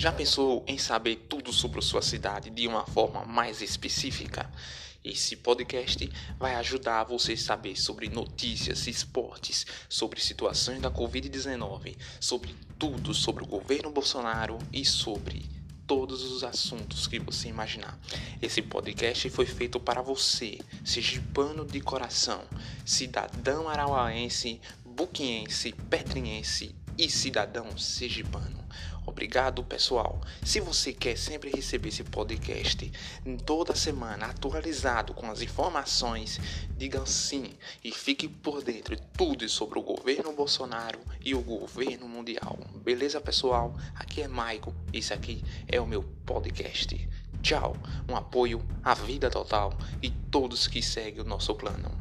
Já pensou em saber tudo sobre sua cidade de uma forma mais específica? Esse podcast vai ajudar você a saber sobre notícias, esportes, sobre situações da Covid-19, sobre tudo sobre o governo Bolsonaro e sobre todos os assuntos que você imaginar. Esse podcast foi feito para você, sergipano de coração, cidadão arauaense, buquiense, petriense e cidadão sergipano. Obrigado, pessoal. Se você quer sempre receber esse podcast toda semana atualizado com as informações, diga sim e fique por dentro de tudo sobre o governo Bolsonaro e o governo mundial. Beleza, pessoal? Aqui é Maico. Esse aqui é o meu podcast. Tchau. Um apoio à vida total e todos que seguem o nosso plano.